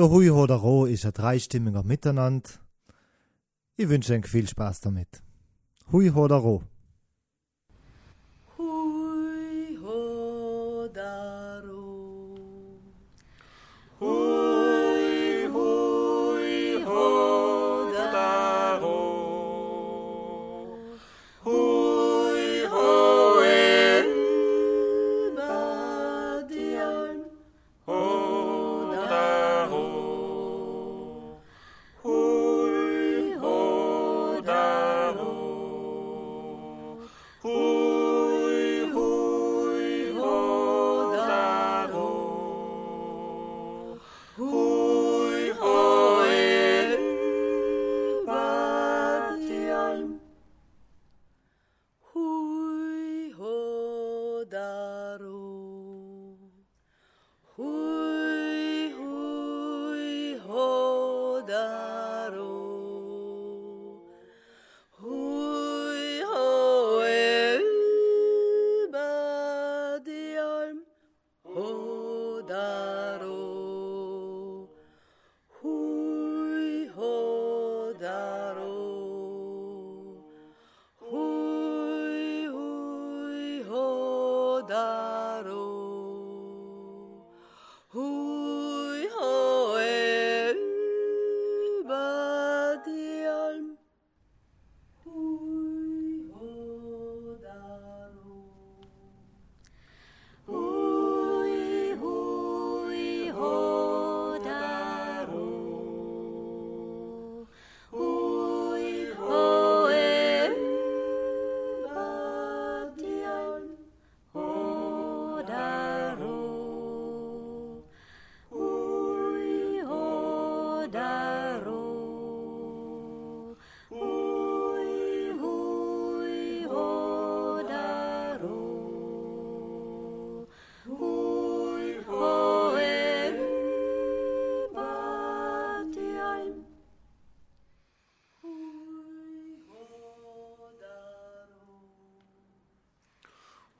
Der Hui oder Ro ist ein dreistimmiger Miteinander. Ich wünsche euch viel Spaß damit. Hui oder Hodaro.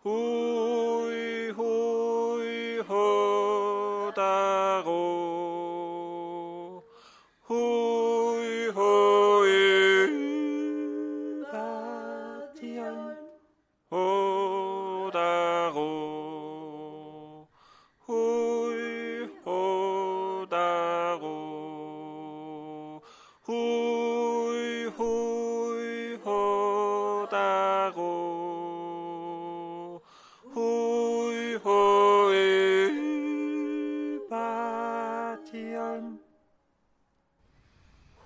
who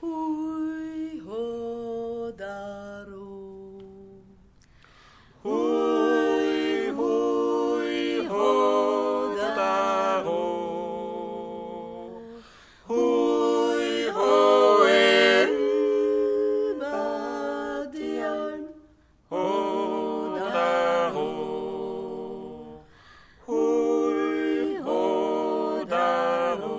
hui ho daro. Hui hui ho daro. Hui ho en badian ho daro. Hui ho daro.